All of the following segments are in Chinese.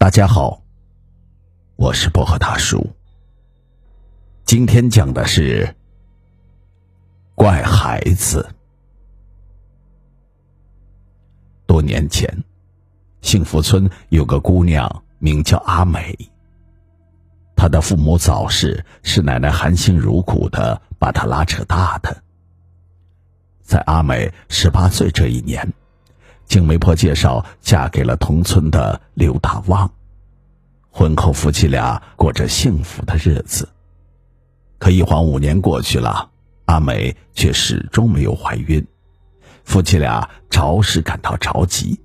大家好，我是薄荷大叔。今天讲的是怪孩子。多年前，幸福村有个姑娘名叫阿美。她的父母早逝，是奶奶含辛茹苦的把她拉扯大的。在阿美十八岁这一年。经媒婆介绍，嫁给了同村的刘大旺。婚后，夫妻俩过着幸福的日子。可一晃五年过去了，阿美却始终没有怀孕。夫妻俩着实感到着急，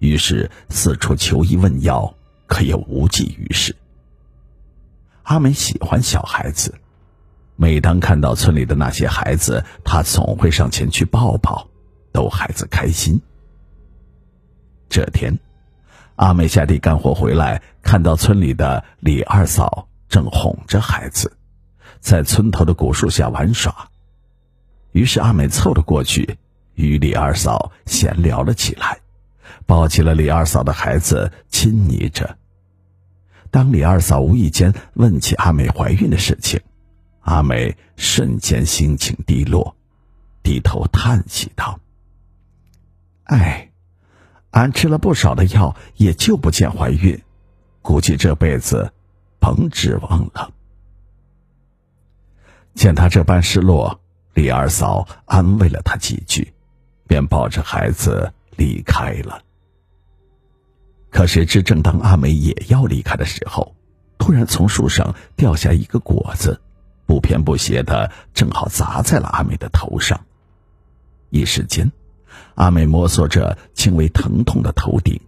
于是四处求医问药，可也无济于事。阿美喜欢小孩子，每当看到村里的那些孩子，她总会上前去抱抱，逗孩子开心。这天，阿美下地干活回来，看到村里的李二嫂正哄着孩子，在村头的古树下玩耍。于是阿美凑了过去，与李二嫂闲聊了起来，抱起了李二嫂的孩子，亲昵着。当李二嫂无意间问起阿美怀孕的事情，阿美瞬间心情低落，低头叹息道：“哎。”俺吃了不少的药，也救不见怀孕，估计这辈子甭指望了。见他这般失落，李二嫂安慰了他几句，便抱着孩子离开了。可谁知，正当阿美也要离开的时候，突然从树上掉下一个果子，不偏不斜的，正好砸在了阿美的头上，一时间。阿美摸索着轻微疼痛的头顶，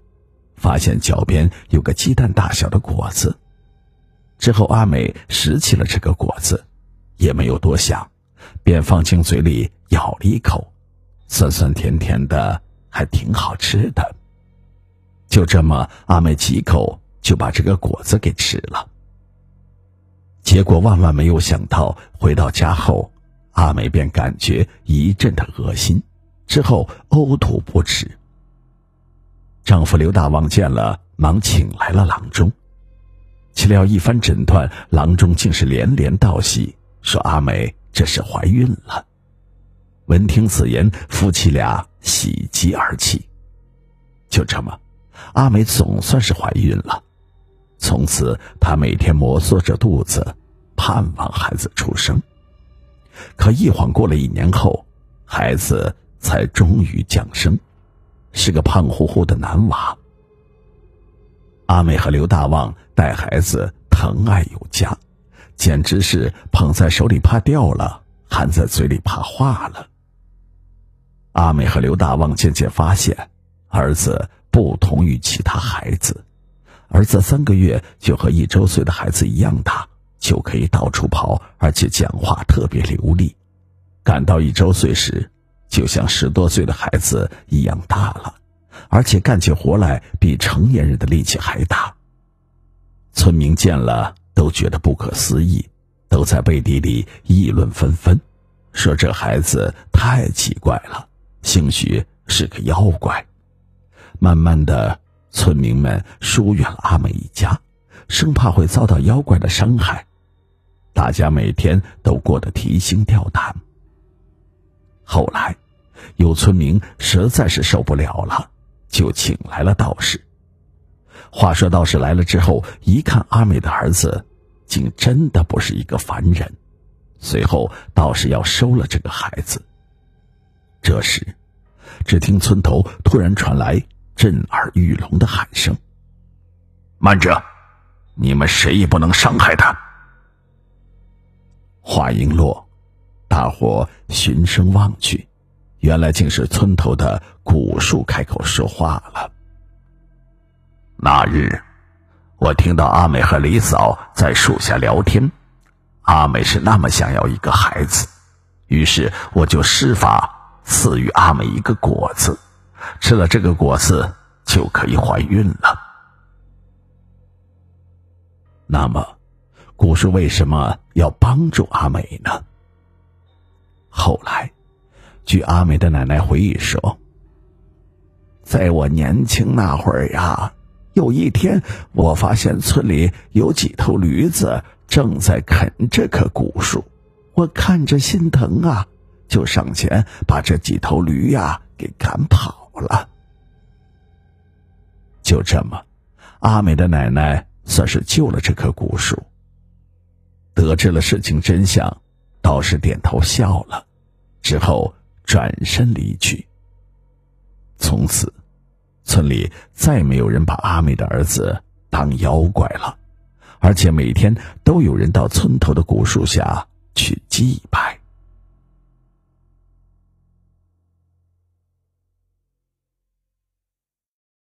发现脚边有个鸡蛋大小的果子。之后，阿美拾起了这个果子，也没有多想，便放进嘴里咬了一口，酸酸甜甜的，还挺好吃的。就这么，阿美几口就把这个果子给吃了。结果万万没有想到，回到家后，阿美便感觉一阵的恶心。之后呕吐不止。丈夫刘大旺见了，忙请来了郎中。岂料一番诊断，郎中竟是连连道喜，说阿美这是怀孕了。闻听此言，夫妻俩喜极而泣。就这么，阿美总算是怀孕了。从此，她每天摩挲着肚子，盼望孩子出生。可一晃过了一年后，孩子。才终于降生，是个胖乎乎的男娃。阿美和刘大旺带孩子疼爱有加，简直是捧在手里怕掉了，含在嘴里怕化了。阿美和刘大旺渐渐发现，儿子不同于其他孩子，儿子三个月就和一周岁的孩子一样大，就可以到处跑，而且讲话特别流利。赶到一周岁时，就像十多岁的孩子一样大了，而且干起活来比成年人的力气还大。村民见了都觉得不可思议，都在背地里议论纷纷，说这孩子太奇怪了，兴许是个妖怪。慢慢的，村民们疏远了阿美一家，生怕会遭到妖怪的伤害，大家每天都过得提心吊胆。后来，有村民实在是受不了了，就请来了道士。话说道士来了之后，一看阿美的儿子，竟真的不是一个凡人。随后，道士要收了这个孩子。这时，只听村头突然传来震耳欲聋的喊声：“慢着，你们谁也不能伤害他！”话音落。大伙循声望去，原来竟是村头的古树开口说话了。那日，我听到阿美和李嫂在树下聊天，阿美是那么想要一个孩子，于是我就施法赐予阿美一个果子，吃了这个果子就可以怀孕了。那么，古树为什么要帮助阿美呢？后来，据阿美的奶奶回忆说，在我年轻那会儿呀，有一天，我发现村里有几头驴子正在啃这棵古树，我看着心疼啊，就上前把这几头驴呀给赶跑了。就这么，阿美的奶奶算是救了这棵古树。得知了事情真相，道士点头笑了，之后转身离去。从此。村里再没有人把阿美的儿子当妖怪了，而且每天都有人到村头的古树下去祭拜。